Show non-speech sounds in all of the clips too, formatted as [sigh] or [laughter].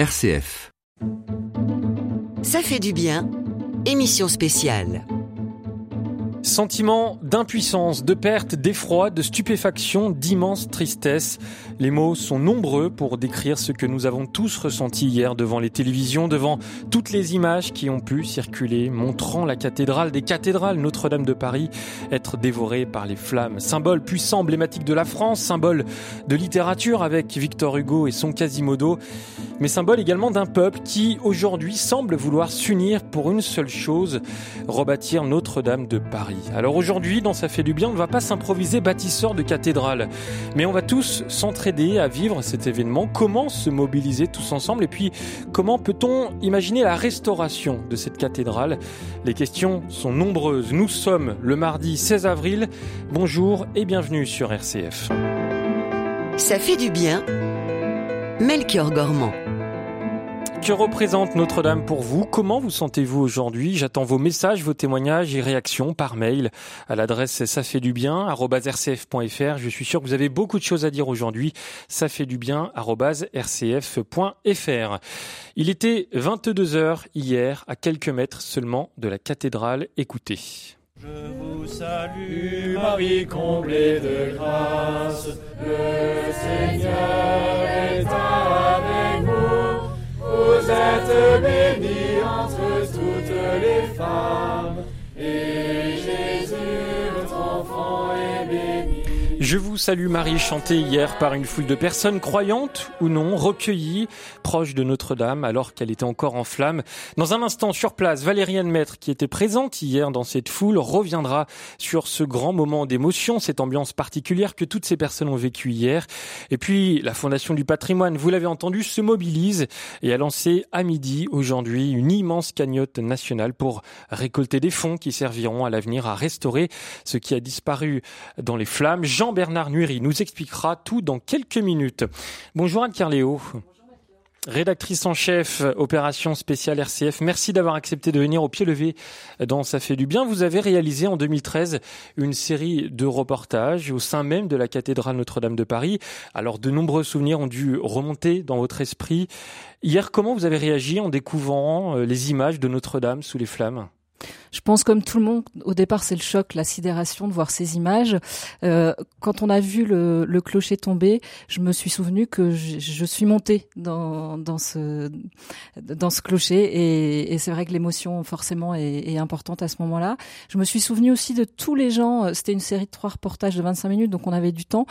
RCF. Ça fait du bien. Émission spéciale. Sentiment d'impuissance, de perte, d'effroi, de stupéfaction, d'immense tristesse. Les mots sont nombreux pour décrire ce que nous avons tous ressenti hier devant les télévisions, devant toutes les images qui ont pu circuler, montrant la cathédrale des cathédrales Notre-Dame de Paris être dévorée par les flammes. Symbole puissant, emblématique de la France, symbole de littérature avec Victor Hugo et son Quasimodo, mais symbole également d'un peuple qui aujourd'hui semble vouloir s'unir pour une seule chose, rebâtir Notre-Dame de Paris. Alors aujourd'hui, dans Ça fait du bien, on ne va pas s'improviser bâtisseur de cathédrale, mais on va tous s'entraider à vivre cet événement. Comment se mobiliser tous ensemble? Et puis comment peut-on imaginer la restauration de cette cathédrale? Les questions sont nombreuses. Nous sommes le mardi 16 avril. Bonjour et bienvenue sur RCF. Ça fait du bien. Melchior Gormand. Que représente Notre-Dame pour vous? Comment vous sentez-vous aujourd'hui? J'attends vos messages, vos témoignages et réactions par mail à l'adresse ça fait du bien rcf.fr. Je suis sûr que vous avez beaucoup de choses à dire aujourd'hui. Ça fait du bien rcf.fr. Il était 22 heures hier, à quelques mètres seulement de la cathédrale. Écoutez. Je vous salue, Marie comblée de grâce. Le Seigneur est avec. Vous êtes bénie entre toutes les femmes, Je vous salue Marie, chanté hier par une foule de personnes croyantes ou non, recueillies, proches de Notre-Dame, alors qu'elle était encore en flammes. Dans un instant, sur place, Valériane Maître, qui était présente hier dans cette foule, reviendra sur ce grand moment d'émotion, cette ambiance particulière que toutes ces personnes ont vécue hier. Et puis, la Fondation du patrimoine, vous l'avez entendu, se mobilise et a lancé à midi, aujourd'hui, une immense cagnotte nationale pour récolter des fonds qui serviront à l'avenir à restaurer ce qui a disparu dans les flammes. Bernard Nuiri nous expliquera tout dans quelques minutes. Bonjour Anne Carléo. Rédactrice en chef, opération spéciale RCF. Merci d'avoir accepté de venir au pied levé dans Ça fait du bien. Vous avez réalisé en 2013 une série de reportages au sein même de la cathédrale Notre-Dame de Paris. Alors de nombreux souvenirs ont dû remonter dans votre esprit. Hier, comment vous avez réagi en découvrant euh, les images de Notre-Dame sous les flammes? Je pense comme tout le monde, au départ c'est le choc, la sidération de voir ces images. Euh, quand on a vu le, le, clocher tomber, je me suis souvenu que je, je suis montée dans, dans, ce, dans ce clocher et, et c'est vrai que l'émotion forcément est, est, importante à ce moment-là. Je me suis souvenu aussi de tous les gens, euh, c'était une série de trois reportages de 25 minutes donc on avait du temps,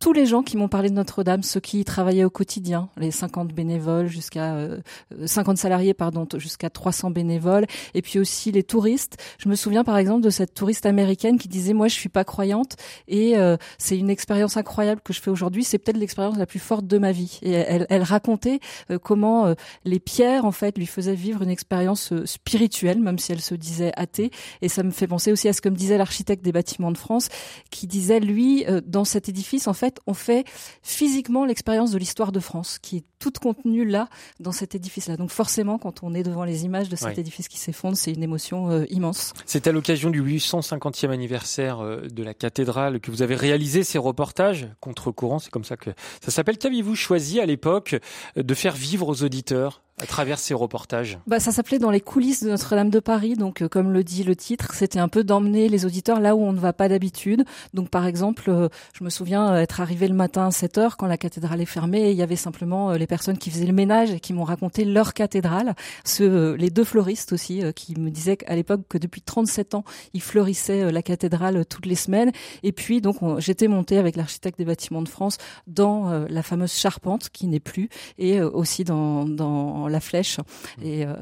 tous les gens qui m'ont parlé de Notre-Dame, ceux qui y travaillaient au quotidien, les 50 bénévoles jusqu'à euh, 50 salariés pardon, jusqu'à 300 bénévoles et puis aussi les touristes. Je me souviens par exemple de cette touriste américaine qui disait moi je suis pas croyante et euh, c'est une expérience incroyable que je fais aujourd'hui, c'est peut-être l'expérience la plus forte de ma vie. Et elle, elle racontait euh, comment euh, les pierres en fait lui faisaient vivre une expérience euh, spirituelle même si elle se disait athée et ça me fait penser aussi à ce que me disait l'architecte des bâtiments de France qui disait lui euh, dans cet édifice en fait on fait physiquement l'expérience de l'histoire de France, qui est toute contenue là, dans cet édifice-là. Donc forcément, quand on est devant les images de cet ouais. édifice qui s'effondre, c'est une émotion euh, immense. C'est à l'occasion du 850e anniversaire euh, de la cathédrale que vous avez réalisé ces reportages contre-courant, c'est comme ça que ça s'appelle. Qu'avez-vous choisi à l'époque de faire vivre aux auditeurs? À travers ces reportages bah, Ça s'appelait Dans les coulisses de Notre-Dame de Paris. Donc, euh, comme le dit le titre, c'était un peu d'emmener les auditeurs là où on ne va pas d'habitude. Donc, par exemple, euh, je me souviens être arrivé le matin à 7 heures quand la cathédrale est fermée et il y avait simplement euh, les personnes qui faisaient le ménage et qui m'ont raconté leur cathédrale. Ce, les deux fleuristes aussi qui me disaient à l'époque que depuis 37 ans, ils fleurissaient la cathédrale toutes les semaines. Et puis, donc, j'étais montée avec l'architecte des bâtiments de France dans la fameuse charpente qui n'est plus et aussi dans, dans la flèche. Et, euh,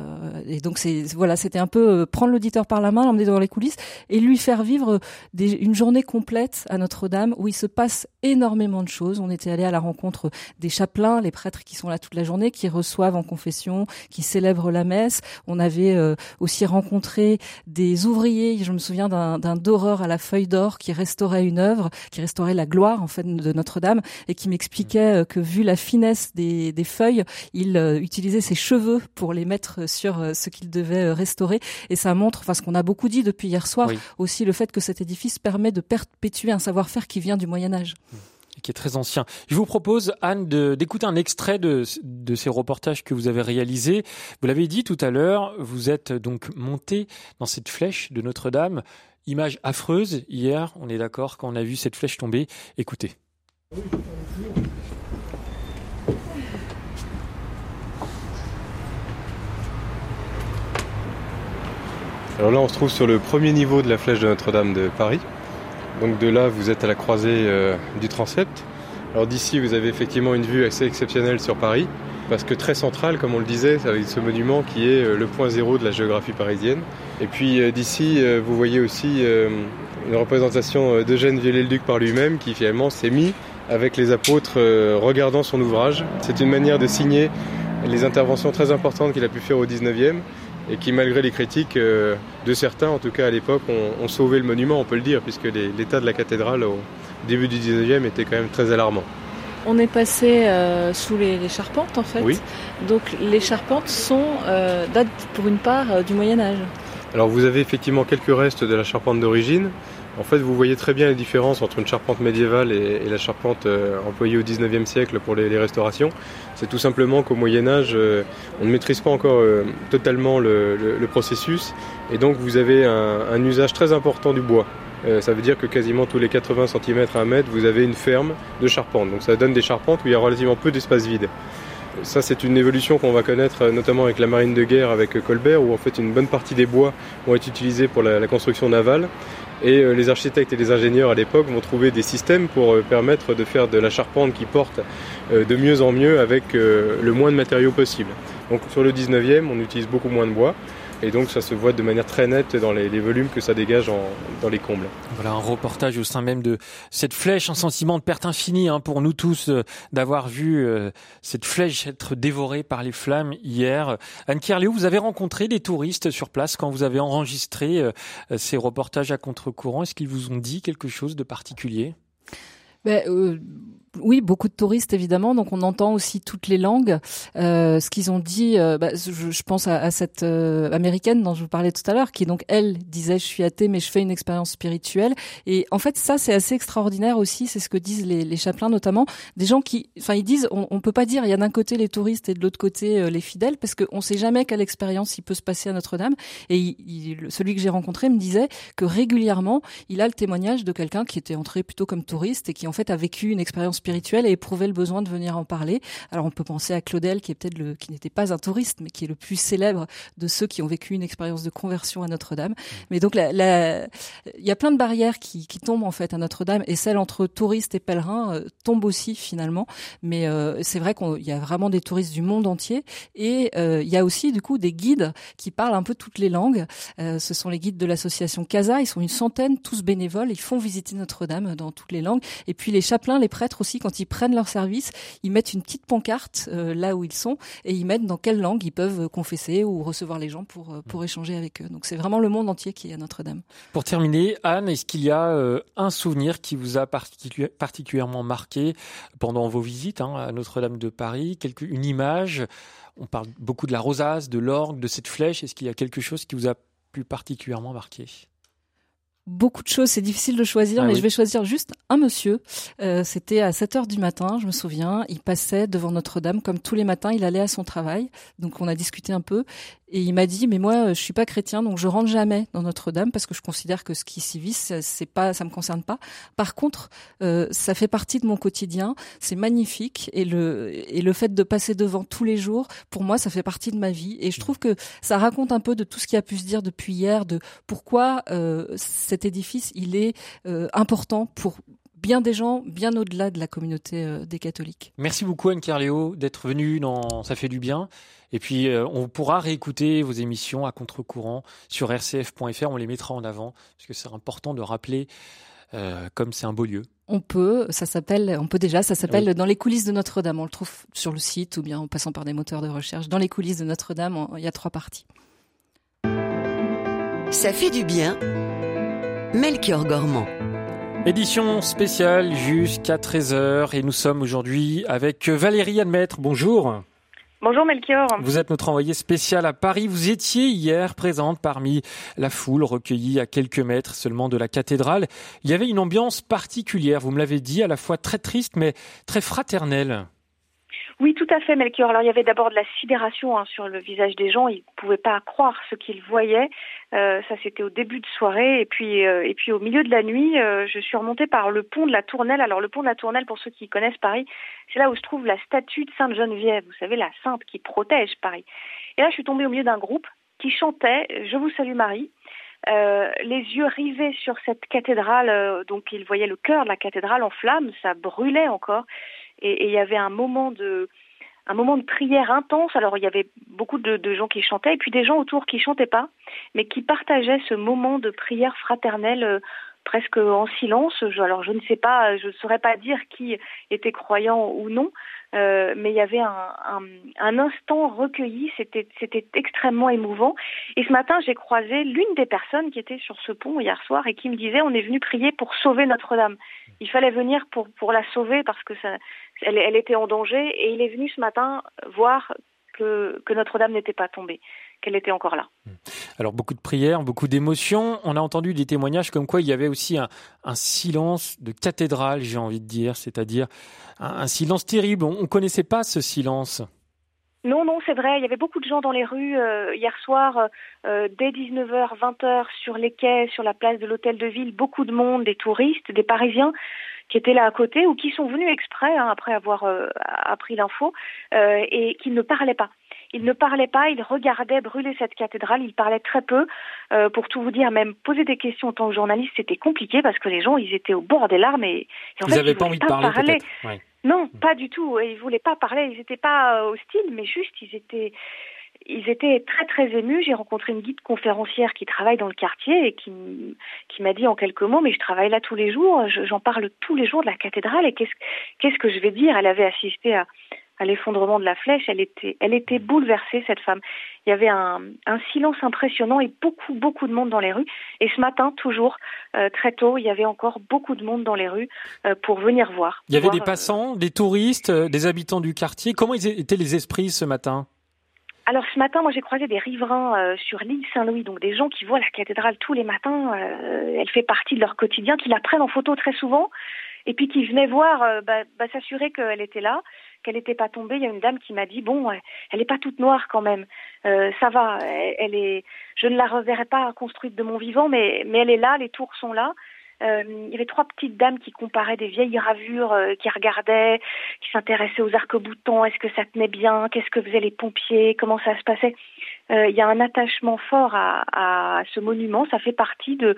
et donc c'est voilà, c'était un peu euh, prendre l'auditeur par la main, l'emmener dans les coulisses et lui faire vivre des, une journée complète à Notre-Dame où il se passe énormément de choses. On était allé à la rencontre des chapelains, les prêtres qui sont là toute la journée, qui reçoivent en confession, qui célèbrent la messe. On avait euh, aussi rencontré des ouvriers. Je me souviens d'un doreur à la feuille d'or qui restaurait une œuvre, qui restaurait la gloire en fait de Notre-Dame et qui m'expliquait que vu la finesse des, des feuilles, il euh, utilisait ses cheveux pour les mettre sur euh, ce qu'il devait restaurer. Et ça montre, enfin ce qu'on a beaucoup dit depuis hier soir, oui. aussi le fait que cet édifice permet de perpétuer un savoir-faire qui vient du Moyen Âge. qui est très ancien. Je vous propose, Anne, d'écouter un extrait de, de ces reportages que vous avez réalisés. Vous l'avez dit tout à l'heure, vous êtes donc monté dans cette flèche de Notre-Dame. Image affreuse hier, on est d'accord, quand on a vu cette flèche tomber. Écoutez. Alors là, on se trouve sur le premier niveau de la flèche de Notre-Dame de Paris. Donc de là, vous êtes à la croisée euh, du transept. Alors d'ici, vous avez effectivement une vue assez exceptionnelle sur Paris, parce que très centrale, comme on le disait, avec ce monument qui est euh, le point zéro de la géographie parisienne. Et puis euh, d'ici, vous voyez aussi une représentation d'Eugène Viollet-le-Duc par lui-même, qui finalement s'est mis avec les apôtres regardant son ouvrage. C'est une manière de signer les interventions très importantes qu'il a pu faire au 19e et qui, malgré les critiques euh, de certains, en tout cas à l'époque, ont, sauvé le monument, on peut le dire, puisque l'état de la cathédrale au début du 19e était quand même très alarmant. On est passé euh, sous les, charpentes en fait. Oui. Donc les charpentes sont euh, datent pour une part du Moyen Âge. Alors vous avez effectivement quelques restes de la charpente d'origine, en fait, vous voyez très bien les différences entre une charpente médiévale et, la charpente euh, employée au 19e siècle pour les, restaurations. C'est tout simplement qu'au Moyen Âge, euh, on ne maîtrise pas encore euh, totalement le, processus, et donc vous avez un, usage très important du bois. ça veut dire que quasiment tous les 80 cm à 1 mètre, vous avez une ferme de charpente. Donc ça donne des charpentes où il y a relativement peu d'espace vide. Ça, c'est une évolution qu'on va connaître notamment avec la marine de guerre, avec Colbert, où en fait une bonne partie des bois vont être utilisés pour la construction navale. Et euh, les architectes et les ingénieurs à l'époque vont trouver des systèmes pour euh, permettre de faire de la charpente qui porte euh, de mieux en mieux avec le moins de matériaux possible. Donc sur le 19e, on utilise beaucoup moins de bois. Et donc ça se voit de manière très nette dans les, volumes que ça dégage dans les combles. Voilà un reportage au sein même de cette flèche, un sentiment de perte infinie hein, pour nous tous euh, d'avoir vu euh, cette flèche être dévorée par les flammes hier. Anne Kierléo, vous avez rencontré des touristes sur place quand vous avez enregistré euh, ces reportages à contre-courant. Est-ce qu'ils vous ont dit quelque chose de particulier? Ben, oui, beaucoup de touristes évidemment, donc on entend aussi toutes les langues. Euh, ce qu'ils ont dit, euh, bah, je, pense à, cette euh, américaine dont je vous parlais tout à l'heure, qui donc elle disait je suis athée mais je fais une expérience spirituelle. Et en fait ça c'est assez extraordinaire aussi, c'est ce que disent les, les chapelains notamment, des gens qui, enfin ils disent on, on peut pas dire il y a d'un côté les touristes et de l'autre côté les fidèles parce qu'on sait jamais quelle expérience il peut se passer à Notre-Dame. Et celui que j'ai rencontré me disait que régulièrement il a le témoignage de quelqu'un qui était entré plutôt comme touriste et qui en fait a vécu une expérience spirituel et éprouvé le besoin de venir en parler. Alors on peut penser à Claudel qui est peut-être le qui n'était pas un touriste mais qui est le plus célèbre de ceux qui ont vécu une expérience de conversion à Notre-Dame. Mmh. Mais donc la, il y a plein de barrières qui, qui tombent en fait à Notre-Dame et celle entre touristes et pèlerins euh, tombe aussi finalement. Mais euh, c'est vrai qu'il y a vraiment des touristes du monde entier et euh, il y a aussi du coup des guides qui parlent un peu toutes les langues. ce sont les guides de l'association Casa. Ils sont une centaine, tous bénévoles. Ils font visiter Notre-Dame dans toutes les langues. Et puis les chapelains, les prêtres aussi quand ils prennent leur service, ils mettent une petite pancarte euh, là où ils sont et ils mettent dans quelle langue ils peuvent confesser ou recevoir les gens pour euh, pour échanger avec eux. Donc c'est vraiment le monde entier qui est à Notre-Dame. Pour terminer, Anne, est-ce qu'il y a euh, un souvenir qui vous a particulièrement marqué pendant vos visites hein, à Notre-Dame de Paris, quelque, une image? On parle beaucoup de la rosace, de l'orgue, de cette flèche. Est-ce qu'il y a quelque chose qui vous a plus particulièrement marqué? Beaucoup de choses, c'est difficile de choisir, ah mais je vais choisir juste un monsieur. Euh, C'était à 7 heures du matin, je me souviens. Il passait devant Notre-Dame comme tous les matins. Il allait à son travail, donc on a discuté un peu. Et il m'a dit, mais moi, je suis pas chrétien, donc je rentre jamais dans Notre-Dame parce que je considère que ce qui s'y vit, c'est pas, ça me concerne pas. Par contre, euh, ça fait partie de mon quotidien. C'est magnifique et le et le fait de passer devant tous les jours, pour moi, ça fait partie de ma vie. Et je trouve que ça raconte un peu de tout ce qui a pu se dire depuis hier, de pourquoi euh, cet édifice, il est euh, important pour bien des gens, bien au-delà de la communauté euh, des catholiques. Merci beaucoup Anne Carléo d'être venue dans Ça fait du bien. Et puis euh, on pourra réécouter vos émissions à contre-courant sur rcf.fr, on les mettra en avant parce que c'est important de rappeler euh, comme c'est un beau lieu. On peut, ça s'appelle, on peut déjà, ça s'appelle Dans les coulisses de Notre-Dame. On le trouve sur le site ou bien en passant par des moteurs de recherche. Dans les coulisses de Notre-Dame, il y a trois parties. Ça fait du bien. Melchior Gormand. Édition spéciale jusqu'à 13h et nous sommes aujourd'hui avec Valérie Admettre. Bonjour. Bonjour Melchior. Vous êtes notre envoyé spécial à Paris. Vous étiez hier présente parmi la foule recueillie à quelques mètres seulement de la cathédrale. Il y avait une ambiance particulière, vous me l'avez dit, à la fois très triste mais très fraternelle. Oui, tout à fait, Melchior. Alors, il y avait d'abord de la sidération hein, sur le visage des gens. Ils ne pouvaient pas croire ce qu'ils voyaient. Euh, ça, c'était au début de soirée. Et puis, euh, et puis au milieu de la nuit, euh, je suis remontée par le pont de la Tournelle. Alors, le pont de la Tournelle, pour ceux qui connaissent Paris, c'est là où se trouve la statue de Sainte Geneviève. Vous savez, la sainte qui protège Paris. Et là, je suis tombée au milieu d'un groupe qui chantait Je vous salue Marie. les yeux rivés sur cette cathédrale, donc ils voyaient le cœur de la cathédrale en flammes, ça brûlait encore et, il y avait un moment de un moment de prière intense. Alors il y avait beaucoup de, de, gens qui chantaient et puis des gens autour qui chantaient pas, mais qui partageaient ce moment de prière fraternelle euh, presque en silence. alors je ne sais pas, je ne saurais pas dire qui était croyant ou non, euh, mais il y avait un, un, un instant recueilli, c'était, c'était extrêmement émouvant. Et ce matin, j'ai croisé l'une des personnes qui était sur ce pont hier soir et qui me disait on est venu prier pour sauver Notre-Dame. Il fallait venir pour, la sauver parce que était en danger et il est venu ce matin voir que, Notre-Dame n'était pas tombée qu'elle était encore là. Alors beaucoup de prières, beaucoup d'émotions. On a entendu des témoignages comme quoi il y avait aussi un, un silence de cathédrale, j'ai envie de dire, c'est-à-dire un, silence terrible. On ne connaissait pas ce silence. Non, non, c'est vrai. Il y avait beaucoup de gens dans les rues euh, hier soir, euh, dès 19h, 20h, sur les quais, sur la place de l'hôtel de ville. Beaucoup de monde, des touristes, des Parisiens qui étaient là à côté ou qui sont venus exprès hein, après avoir euh, appris l'info et qui ne parlaient pas. Il ne parlait pas, il regardait brûler cette cathédrale, il parlait très peu. Euh, pour tout vous dire, même poser des questions en tant que journaliste, c'était compliqué parce que les gens, ils étaient au bord des larmes et, en fait, pas envie de parler. Non, pas du tout. Ils voulaient pas parler. Ils n'étaient pas euh, hostiles, mais juste, ils étaient ils étaient très très émus. J'ai rencontré une guide conférencière qui travaille dans le quartier et qui, qui m'a dit en quelques mots, mais je travaille là tous les jours, j'en parle tous les jours de la cathédrale et qu'est-ce qu'est-ce que je vais dire? Elle avait assisté à, à l'effondrement de la flèche, elle était, elle était bouleversée, cette femme. Il y avait un, un, silence impressionnant et beaucoup, beaucoup de monde dans les rues. Et ce matin, toujours, euh, très tôt, il y avait encore beaucoup de monde dans les rues euh, pour venir voir. Il y avait des euh, passants, des touristes, des habitants du quartier. Comment étaient les esprits ce matin? Alors ce matin, moi j'ai croisé des riverains sur l'île Saint-Louis, donc des gens qui voient la cathédrale tous les matins. elle fait partie de leur quotidien, qui la prennent en photo très souvent, et puis qui venaient voir, bah, bah, s'assurer qu'elle était là qu'elle n'était pas tombée. Il y a une dame qui m'a dit bon, elle n'est pas toute noire quand même. Euh, ça va. Elle, est. Je ne la reverrai pas construite de mon vivant, mais elle est là. Les tours sont là. Euh, il y avait trois petites dames qui comparaient des vieilles gravures, euh, qui regardaient, qui s'intéressaient aux arcs-boutants. Est-ce que ça tenait bien? Qu'est-ce que faisaient les pompiers? Comment ça se passait? euh, Il y a un attachement fort à, à, ce monument. Ça fait partie de,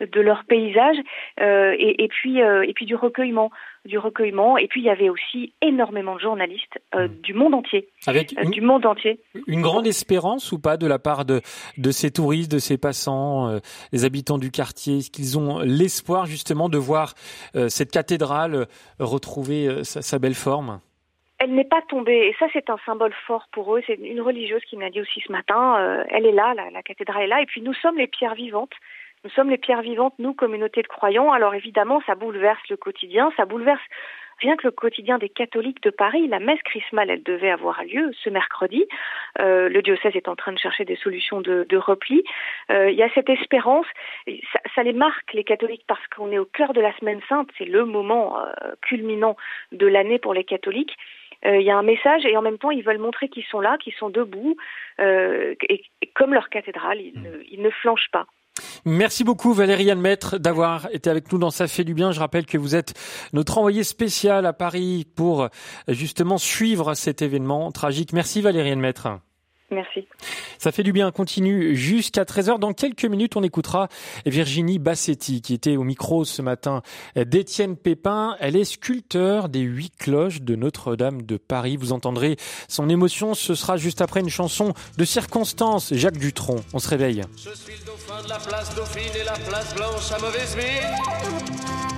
de leur paysage et, et, puis et puis du recueillement du recueillement. Et puis il y avait aussi énormément de journalistes euh, hmm. du monde entier. Avec euh, du monde entier. Une grande espérance ou pas de la part de, de ces touristes, de ces passants, euh, les habitants du quartier? Est-ce qu'ils ont l'espoir justement de voir cette cathédrale retrouver sa, sa belle forme? Elle n'est pas tombée, et ça c'est un symbole fort pour eux. C'est une religieuse qui m'a dit aussi ce matin, elle est là, la, la cathédrale est là, et puis nous sommes les pierres vivantes. Nous sommes les pierres vivantes, nous, communauté de croyants. Alors évidemment, ça bouleverse le quotidien, ça bouleverse rien que le quotidien des catholiques de Paris. La messe chrismale, elle devait avoir lieu ce mercredi. Euh, le diocèse est en train de chercher des solutions de, de repli. Euh, il y a cette espérance. Ça, ça, les marque, les catholiques, parce qu'on est au cœur de la semaine sainte. C'est le moment euh, culminant de l'année pour les catholiques. Euh, il y a un message et en même temps ils veulent montrer qu'ils sont là, qu'ils sont debout euh, et, et, comme leur cathédrale, ils ne, ils ne flanchent pas. Merci beaucoup Valérie Maître d'avoir été avec nous dans Ça fait du bien. Je rappelle que vous êtes notre envoyé spécial à Paris pour justement suivre cet événement tragique. Merci Valérie Maître. Merci. Ça fait du bien, continue jusqu'à 13h. Dans quelques minutes, on écoutera Virginie Bassetti, qui était au micro ce matin d'Étienne Pépin. Elle est sculpteur des huit cloches de Notre-Dame de Paris. Vous entendrez son émotion. Ce sera juste après une chanson de circonstance, Jacques Dutronc. On se réveille. Je suis le dauphin de la place Dauphine et la place Blanche à mauvaise mine.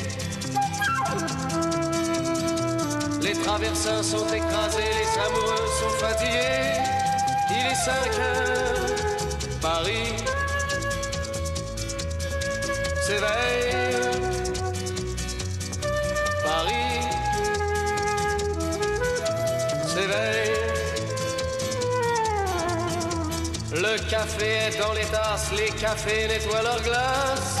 Les traversins sont écrasés, les amoureux sont fatigués. Il est 5 heures, Paris s'éveille. Paris s'éveille. Le café est dans les tasses, les cafés nettoient leurs glaces.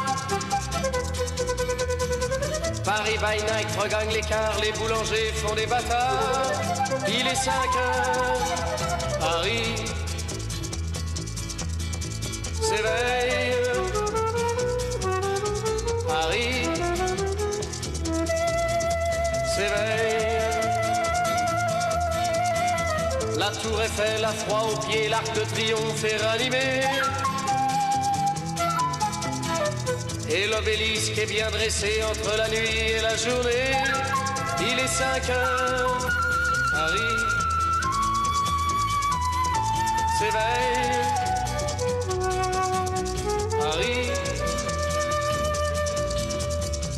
Paris by night regagne l'écart, les boulangers font des bâtards. Il est 5 heures, Paris s'éveille. Paris s'éveille. La tour Eiffel a froid aux pieds, l'arc de triomphe est ranimé. Et l'obélisque est bien dressé entre la nuit et la journée. Il est 5 heures, Paris s'éveille. Paris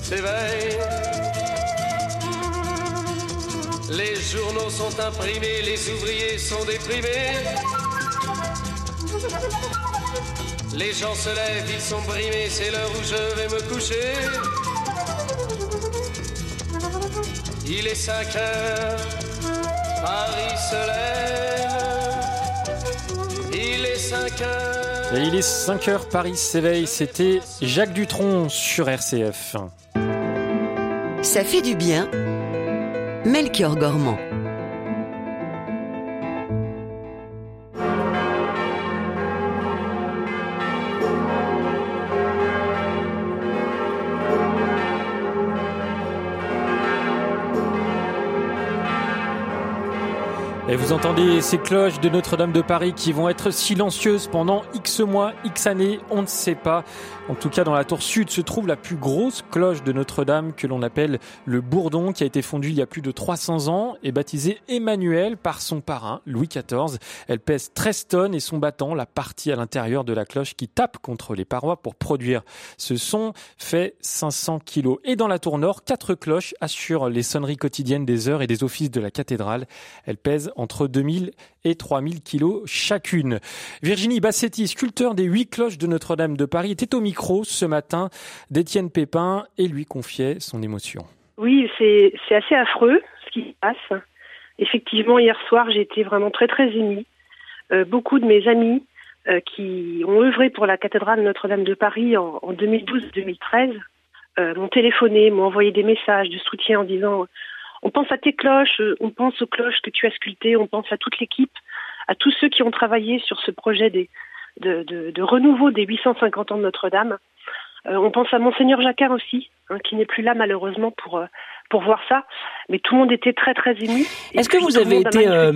s'éveille. Les journaux sont imprimés, les ouvriers sont déprimés. Les gens se lèvent, ils sont brimés, c'est l'heure où je vais me coucher. Il est 5 heures, Paris se lève. Il est 5 heures. Et il est 5 heures, Paris s'éveille. C'était Jacques Dutronc sur RCF. Ça fait du bien. Melchior Gormand. Et vous entendez ces cloches de Notre-Dame de Paris qui vont être silencieuses pendant X mois, X années, on ne sait pas. En tout cas, dans la tour sud se trouve la plus grosse cloche de Notre-Dame que l'on appelle le Bourdon, qui a été fondue il y a plus de 300 ans et baptisée Emmanuel par son parrain, Louis XIV. Elle pèse 13 tonnes et son battant, la partie à l'intérieur de la cloche qui tape contre les parois pour produire ce son, fait 500 kilos. Et dans la tour nord, quatre cloches assurent les sonneries quotidiennes des heures et des offices de la cathédrale. Elles pèsent entre 2000 et 3000 kilos chacune. Virginie Bassetti, sculpteur des huit cloches de Notre-Dame de Paris, était au micro ce matin d'Étienne Pépin et lui confiait son émotion. Oui, c'est assez affreux ce qui se passe. Effectivement, hier soir, été vraiment très très émue. Euh, beaucoup de mes amis euh, qui ont œuvré pour la cathédrale Notre-Dame de Paris en, en 2012-2013 euh, m'ont téléphoné, m'ont envoyé des messages de soutien en disant on pense à tes cloches, on pense aux cloches que tu as sculptées, on pense à toute l'équipe, à tous ceux qui ont travaillé sur ce projet des, de, de, de, renouveau des 850 ans de Notre-Dame. Euh, on pense à Monseigneur Jacquard aussi, hein, qui n'est plus là malheureusement pour euh, pour voir ça. Mais tout le monde était très très ému. Est-ce que vous avez été euh.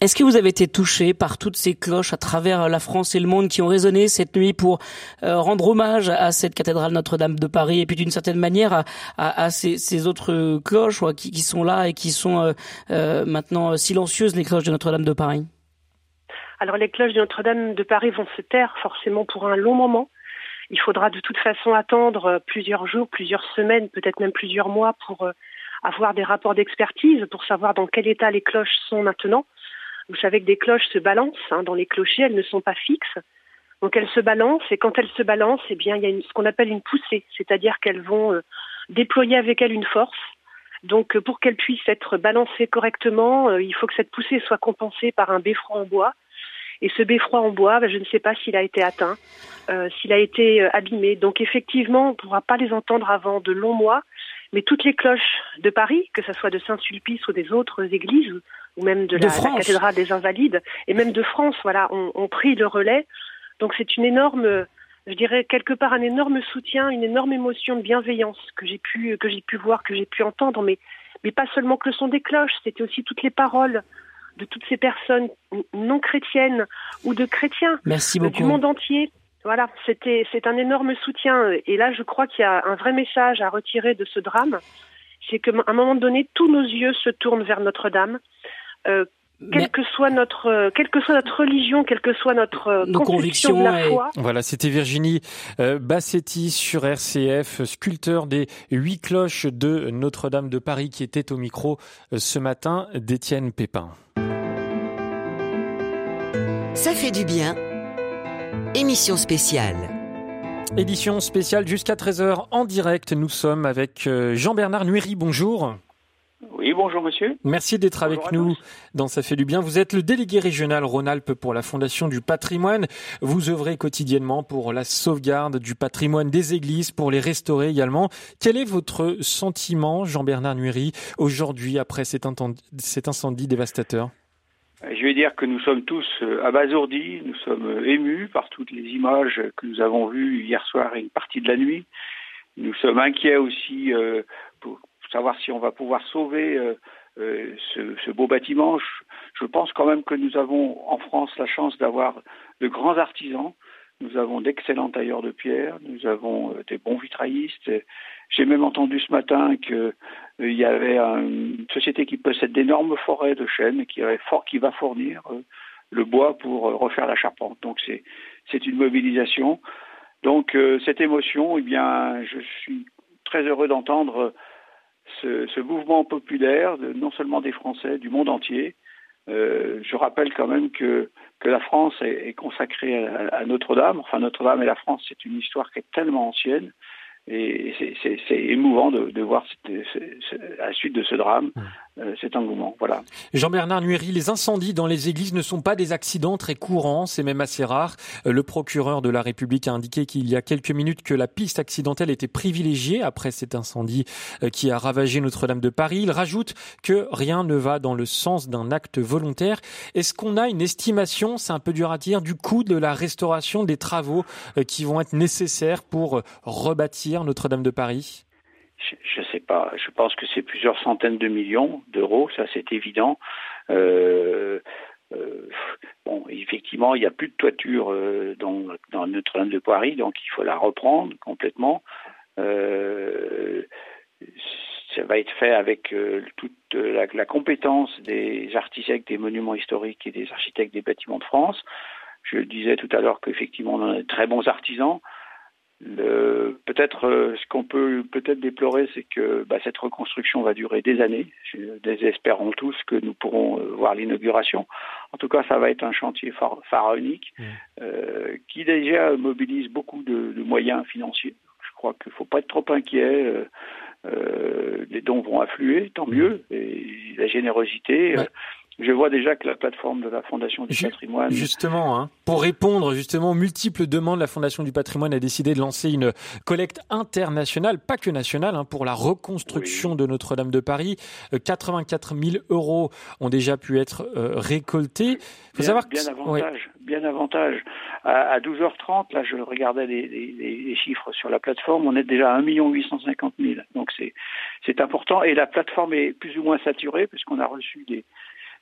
Est-ce que vous avez été touché par toutes ces cloches à travers la France et le monde qui ont résonné cette nuit pour euh, rendre hommage à cette cathédrale Notre-Dame de Paris et puis d'une certaine manière à, à, à ces, ces, autres cloches ouais, qui, qui, sont là et qui sont euh, maintenant silencieuses, les cloches de Notre-Dame de Paris? Alors les cloches de Notre-Dame de Paris vont se taire forcément pour un long moment. Il faudra de toute façon attendre plusieurs jours, plusieurs semaines, peut-être même plusieurs mois pour avoir des rapports d'expertise, pour savoir dans quel état les cloches sont maintenant. Vous savez que des cloches se balancent hein, dans les clochers, elles ne sont pas fixes. Donc elles se balancent et quand elles se balancent, eh bien il y a ce qu'on appelle une poussée, c'est-à-dire qu'elles vont euh, déployer avec elles une force. Donc euh, pour qu'elles puissent être balancées correctement, euh, il faut que cette poussée soit compensée par un beffroi en bois. Et ce beffroi en bois, ben, je ne sais pas s'il a été atteint, euh, s'il a été abîmé. Donc effectivement, on ne pourra pas les entendre avant de longs mois. Mais toutes les cloches de Paris, que ce soit de Saint-Sulpice ou des autres églises, ou même de, de la, la, cathédrale des Invalides, et même de France, voilà, ont, ont pris le relais. Donc c'est une énorme je dirais quelque part un énorme soutien, une énorme émotion de bienveillance que j'ai pu que j'ai pu voir, que j'ai pu entendre, mais mais pas seulement que le son des cloches, c'était aussi toutes les paroles de toutes ces personnes non chrétiennes ou de chrétiens du monde entier. Voilà, c'était c'est un énorme soutien et là je crois qu'il y a un vrai message à retirer de ce drame, c'est qu'à un moment donné tous nos yeux se tournent vers Notre-Dame. Euh, quelle que soit notre, euh, quelle que soit notre religion, quelle que soit notre euh, conviction de la foi. Voilà, c'était Virginie euh, Bassetti sur RCF, sculpteur des huit cloches de Notre-Dame de Paris, qui était au micro ce matin d'Étienne Pépin. Ça fait du bien. Émission spéciale. Édition spéciale jusqu'à 13h en direct. Nous sommes avec Jean-Bernard Nuéry. Bonjour. Oui, bonjour monsieur. Merci d'être avec nous dans Ça fait du bien. Vous êtes le délégué régional Rhône-Alpes pour la Fondation du patrimoine. Vous œuvrez quotidiennement pour la sauvegarde du patrimoine des églises, pour les restaurer également. Quel est votre sentiment, Jean-Bernard Nuéry, aujourd'hui après cet incendie, dévastateur? Je vais dire que nous sommes tous euh, abasourdis, nous sommes euh, émus par toutes les images que nous avons vues hier soir et une partie de la nuit. Nous sommes inquiets aussi euh, savoir si on va pouvoir sauver euh, euh, ce, ce, beau bâtiment. Je, je, pense quand même que nous avons en France la chance d'avoir de grands artisans. Nous avons d'excellents tailleurs de pierre, nous avons euh, des bons vitraillistes. J'ai même entendu ce matin qu'il y avait une société qui possède d'énormes forêts de chênes qui, qui va fournir le bois pour refaire la charpente. Donc c'est c'est une mobilisation. Donc cette émotion, eh bien, je suis très heureux d'entendre ce, mouvement populaire, non seulement des Français, du monde entier. Euh, je rappelle quand même que, la France est, consacrée à, Notre-Dame. Enfin, Notre-Dame et la France, c'est une histoire qui est tellement ancienne et c'est émouvant de, voir la suite de ce drame euh, Voilà. Jean-Bernard Nuéry, les incendies dans les églises ne sont pas des accidents très courants, c'est même assez rare. Euh, le procureur de la République a indiqué qu'il y a quelques minutes que la piste accidentelle était privilégiée après cet incendie euh, qui a ravagé Notre-Dame de Paris. Il rajoute que rien ne va dans le sens d'un acte volontaire. Est-ce qu'on a une estimation, c'est un peu dur à dire, du coût de la restauration des travaux qui vont être nécessaires pour rebâtir Notre-Dame de Paris? Je ne sais pas, je pense que c'est plusieurs centaines de millions d'euros, ça c'est évident. Euh, euh, bon, effectivement, il n'y a plus de toiture euh, dans, dans Notre-Dame de Paris, donc il faut la reprendre complètement. Ça va être fait avec toute la, la, compétence des architectes des monuments historiques et des architectes des bâtiments de France. Je disais tout à l'heure qu'effectivement on a de très bons artisans. Peut-être euh, ce qu'on peut peut-être déplorer, c'est que bah, cette reconstruction va durer des années. Espérons tous que nous pourrons euh, voir l'inauguration. En tout cas, ça va être un chantier pharaonique mmh. euh, qui déjà mobilise beaucoup de, de, moyens financiers. Je crois qu'il ne faut pas être trop inquiet. Euh, euh, les dons vont affluer, tant mieux. Et la générosité. Ouais je vois déjà que la plateforme de la Fondation du patrimoine. Justement, hein, pour répondre justement aux multiples demandes, la Fondation du patrimoine a décidé de lancer une collecte internationale, pas que nationale, hein, pour la reconstruction oui. de Notre-Dame de Paris. 84 euh, 000 euros ont déjà pu être euh, récoltés. Faut bien, savoir que... bien avantage, oui. bien avantage. À, à, 12h30, là, je regardais les, les, les, chiffres sur la plateforme, on est déjà à 1 850 000. Donc c'est important et la plateforme est plus ou moins saturée puisqu'on a reçu des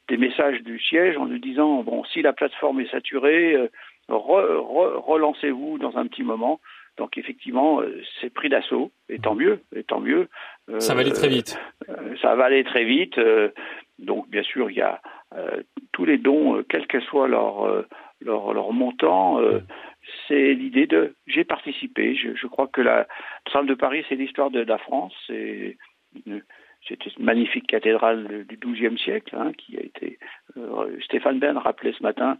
des messages du siège en nous disant bon si la plateforme est saturée, euh, re, re, relancez-vous dans un petit moment. Donc effectivement, euh, c'est pris d'assaut, et tant mieux, et tant mieux. Euh, ça va aller très vite. Euh, ça va aller très vite. donc bien sûr, il y a tous les dons, quel que soit leur leur, leur montant. c'est l'idée de j'ai participé. Je, je, crois que la Salle de Paris, c'est l'histoire de, de, la France. C'est c'était une magnifique cathédrale du XIIe siècle hein, qui a été. Euh, Stéphane Bern rappelait ce matin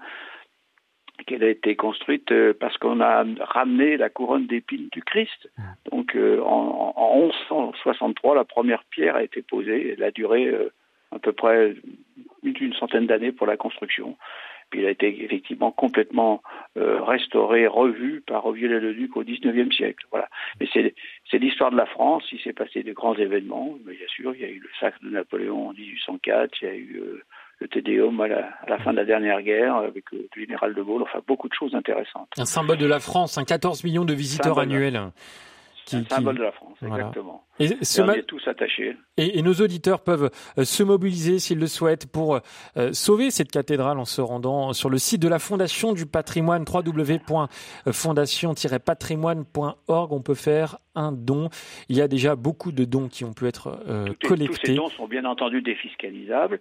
qu'elle a été construite euh, parce qu'on a ramené la couronne d'épines du Christ. Donc euh, en, en, 1163, la première pierre a été posée. Elle a duré euh, à peu près une, une centaine d'années pour la construction. Puis il a été effectivement complètement euh, restauré, revu par Viollet-le-Duc au XIXe siècle. Voilà. Mais c'est l'histoire de la France. Il s'est passé de grands événements. Mais bien sûr, il y a eu le sacre de Napoléon en 1804. Il y a eu euh, le Tédéum à la, à la, fin de la dernière guerre avec le général de Gaulle. Enfin, beaucoup de choses intéressantes. Un symbole de la France, un 14 millions de visiteurs annuels. Qui, un symbole de la France, voilà. exactement. Et, ce on est tous attachés. Et, et, nos auditeurs peuvent euh, se mobiliser s'ils le souhaitent pour euh, sauver cette cathédrale en se rendant sur le site de la Fondation du Patrimoine www.fondation-patrimoine.org. On peut faire un don. Il y a déjà beaucoup de dons qui ont pu être euh, collectés. Tous ces dons sont bien entendu défiscalisables.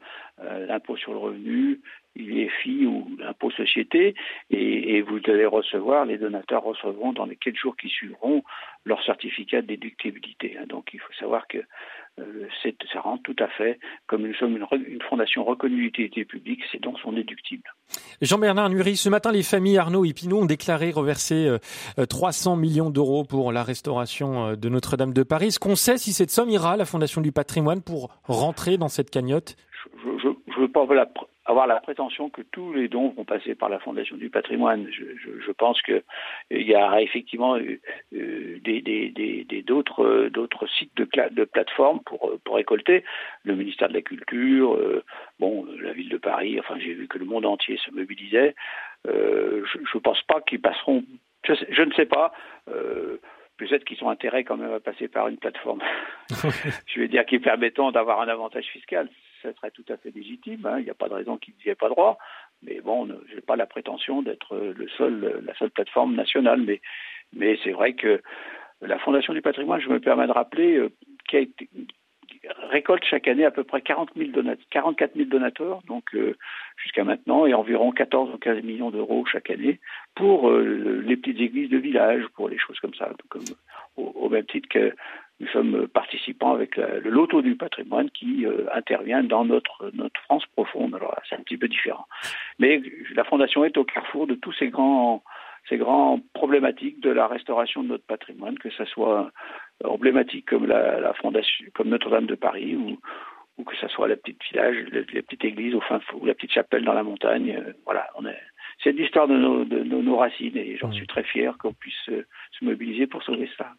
L'impôt sur le revenu, l'IFI ou l'impôt société, et, et, vous allez recevoir, les donateurs recevront dans les quelques jours qui suivront leur certificat de déductibilité. Donc il faut savoir que euh, ça rentre tout à fait, comme nous sommes une, une fondation reconnue d'utilité publique, ces dons sont déductibles. Jean-Bernard Nury, ce matin, les familles Arnaud et Pinot ont déclaré reverser euh, 300 millions d'euros pour la restauration euh, de Notre-Dame de Paris. Est-ce qu'on sait si cette somme ira à la Fondation du patrimoine pour rentrer dans cette cagnotte? Je ne veux pas la avoir la prétention que tous les dons vont passer par la Fondation du patrimoine. Je, je, je pense qu'il y a effectivement euh, des, des, des, d'autres, d'autres sites de, de plateformes pour, pour récolter. Le ministère de la Culture, euh, bon, la ville de Paris, enfin j'ai vu que le monde entier se mobilisait. Euh, je ne pense pas qu'ils passeront, je, je, ne sais pas. Euh, peut-être qu'ils ont intérêt quand même à passer par une plateforme. [laughs] je vais dire qu'ils permettant d'avoir un avantage fiscal ça serait tout à fait légitime. Hein. Il n'y a pas de raison qu'il n'y ait pas droit. Mais bon, je n'ai pas la prétention d'être le seul, la seule plateforme nationale. Mais, c'est vrai que la Fondation du patrimoine, je me permets de rappeler, euh, récolte chaque année à peu près 40 000 donateurs, 44 000 donateurs, donc euh, jusqu'à maintenant, et environ 14 ou 15 millions d'euros chaque année pour euh, les petites églises de village, pour les choses comme ça, au, même titre que nous sommes participants avec la, le loto du patrimoine qui euh, intervient dans notre, notre France profonde. Alors c'est un petit peu différent. Mais la Fondation est au carrefour de tous ces grands, ces grands problématiques de la restauration de notre patrimoine, que ce soit emblématique comme la, la Fondation, comme Notre-Dame de Paris ou, ou que ce soit la petite village, la, la, petite église au fin ou la petite chapelle dans la montagne. Euh, voilà, on est. C'est l'histoire de nos, de, de nos racines et j'en suis très fier qu'on puisse euh, se mobiliser pour sauver ça.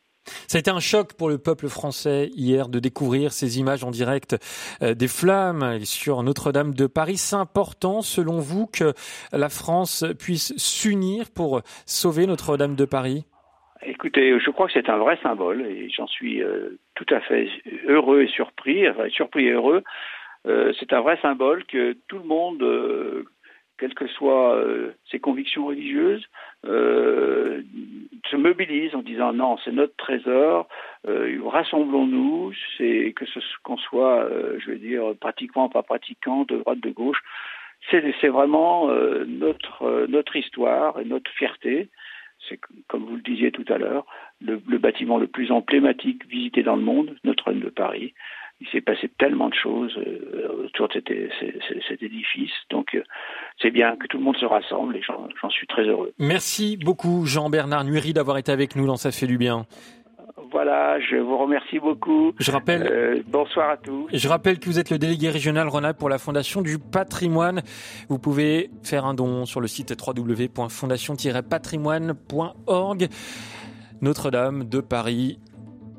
Ça a été un choc pour le peuple français hier de découvrir ces images en direct euh, des flammes sur Notre-Dame de Paris. C'est important, selon vous, que la France puisse s'unir pour sauver Notre-Dame de Paris? Écoutez, je crois que c'est un vrai symbole et j'en suis euh, tout à fait heureux et surpris, enfin surpris et heureux. Euh, c'est un vrai symbole que tout le monde, quelles que soient euh, ses convictions religieuses, euh, se mobilise en disant non, c'est notre trésor, euh, rassemblons-nous, c'est que ce qu'on soit, je veux dire, pratiquant, pas pratiquant, de droite, de gauche, c'est vraiment notre notre histoire et notre fierté. C'est comme vous le disiez tout à l'heure, le, le, bâtiment le plus emblématique visité dans le monde, Notre-Dame de Paris il s'est passé tellement de choses euh, autour de cet, cet, cet édifice. Donc, euh, c'est bien que tout le monde se rassemble et j'en suis très heureux. Merci beaucoup, Jean-Bernard Nury, d'avoir été avec nous dans Ça fait du bien. Voilà, je vous remercie beaucoup. Je rappelle. Euh, bonsoir à tous. Je rappelle que vous êtes le délégué régional Rhône pour la Fondation du Patrimoine. Vous pouvez faire un don sur le site www.fondation-patrimoine.org. Notre-Dame de Paris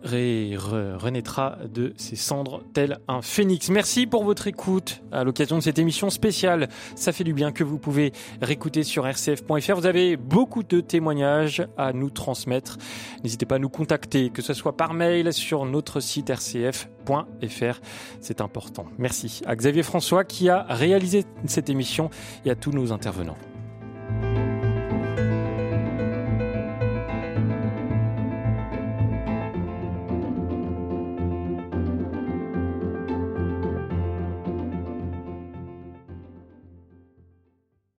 ré, re, renaîtra de ses cendres tel un phénix. Merci pour votre écoute à l'occasion de cette émission spéciale. Ça fait du bien que vous pouvez réécouter sur rcf.fr. Vous avez beaucoup de témoignages à nous transmettre. N'hésitez pas à nous contacter, que ce soit par mail sur notre site rcf.fr. C'est important. Merci à Xavier François qui a réalisé cette émission et à tous nos intervenants.